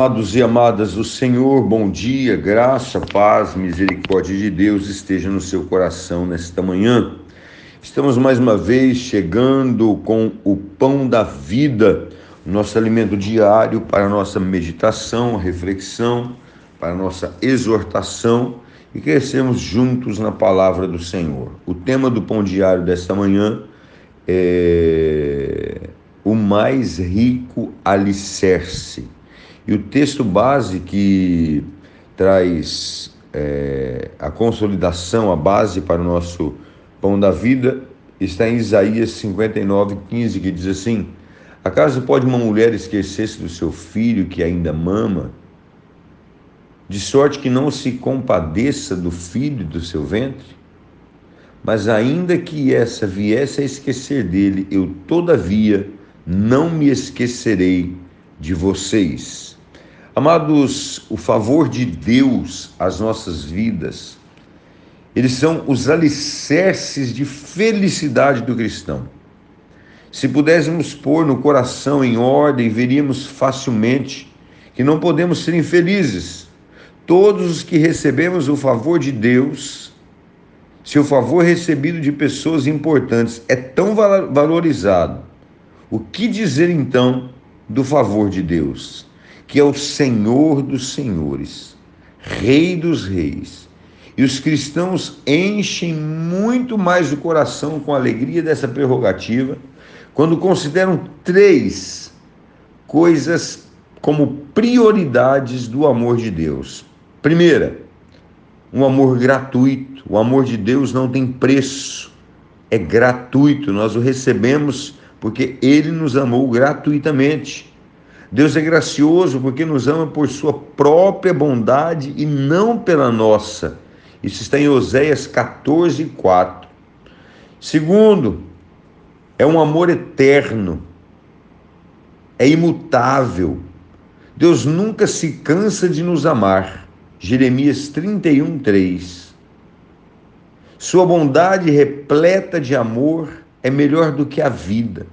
Amados e amadas do Senhor, bom dia, graça, paz, misericórdia de Deus esteja no seu coração nesta manhã. Estamos mais uma vez chegando com o pão da vida, nosso alimento diário para nossa meditação, reflexão, para nossa exortação e crescemos juntos na palavra do Senhor. O tema do pão diário desta manhã é o mais rico alicerce. E o texto base que traz é, a consolidação, a base para o nosso pão da vida, está em Isaías 59, 15, que diz assim: Acaso pode uma mulher esquecer-se do seu filho que ainda mama, de sorte que não se compadeça do filho do seu ventre? Mas ainda que essa viesse a esquecer dele, eu todavia não me esquecerei de vocês. Amados, o favor de Deus às nossas vidas, eles são os alicerces de felicidade do cristão. Se pudéssemos pôr no coração em ordem, veríamos facilmente que não podemos ser infelizes. Todos os que recebemos o favor de Deus, se o favor recebido de pessoas importantes é tão valorizado, o que dizer então do favor de Deus, que é o Senhor dos senhores, Rei dos reis? E os cristãos enchem muito mais o coração com a alegria dessa prerrogativa quando consideram três coisas como prioridades do amor de Deus. Primeira, um amor gratuito. O amor de Deus não tem preço, é gratuito, nós o recebemos porque ele nos amou gratuitamente. Deus é gracioso porque nos ama por sua própria bondade e não pela nossa. Isso está em Oséias 14, 4. Segundo, é um amor eterno, é imutável. Deus nunca se cansa de nos amar. Jeremias 31, 3. Sua bondade repleta de amor é melhor do que a vida,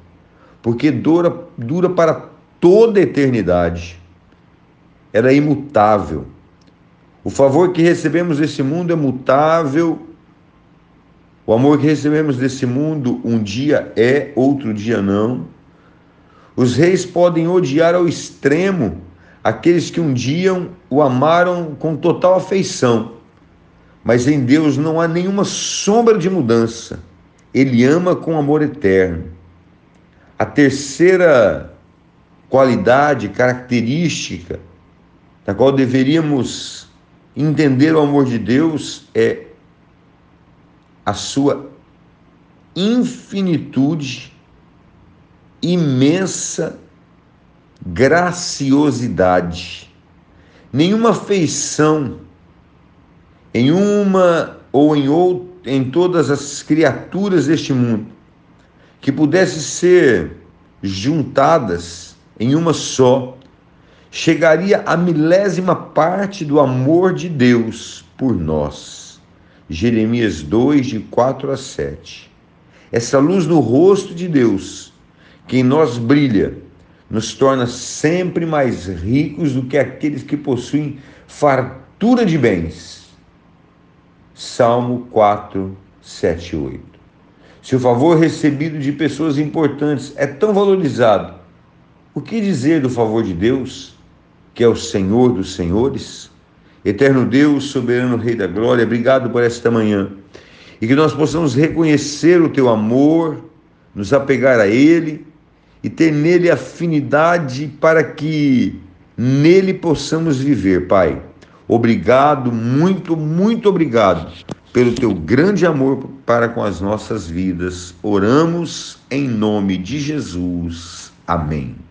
porque dura, dura para toda a eternidade. Ela é imutável. O favor que recebemos desse mundo é mutável. O amor que recebemos desse mundo um dia é, outro dia não. Os reis podem odiar ao extremo aqueles que um dia o amaram com total afeição, mas em Deus não há nenhuma sombra de mudança. Ele ama com amor eterno. A terceira qualidade, característica, da qual deveríamos entender o amor de Deus é a sua infinitude, imensa graciosidade. Nenhuma feição em uma ou em outra em todas as criaturas deste mundo, que pudesse ser juntadas em uma só, chegaria a milésima parte do amor de Deus por nós. Jeremias 2, de 4 a 7. Essa luz no rosto de Deus, que em nós brilha, nos torna sempre mais ricos do que aqueles que possuem fartura de bens Salmo 4, 7 e 8. Se o favor recebido de pessoas importantes é tão valorizado, o que dizer do favor de Deus, que é o Senhor dos Senhores? Eterno Deus, soberano Rei da Glória, obrigado por esta manhã e que nós possamos reconhecer o teu amor, nos apegar a Ele e ter nele afinidade para que nele possamos viver, Pai. Obrigado, muito, muito obrigado pelo teu grande amor para com as nossas vidas. Oramos em nome de Jesus. Amém.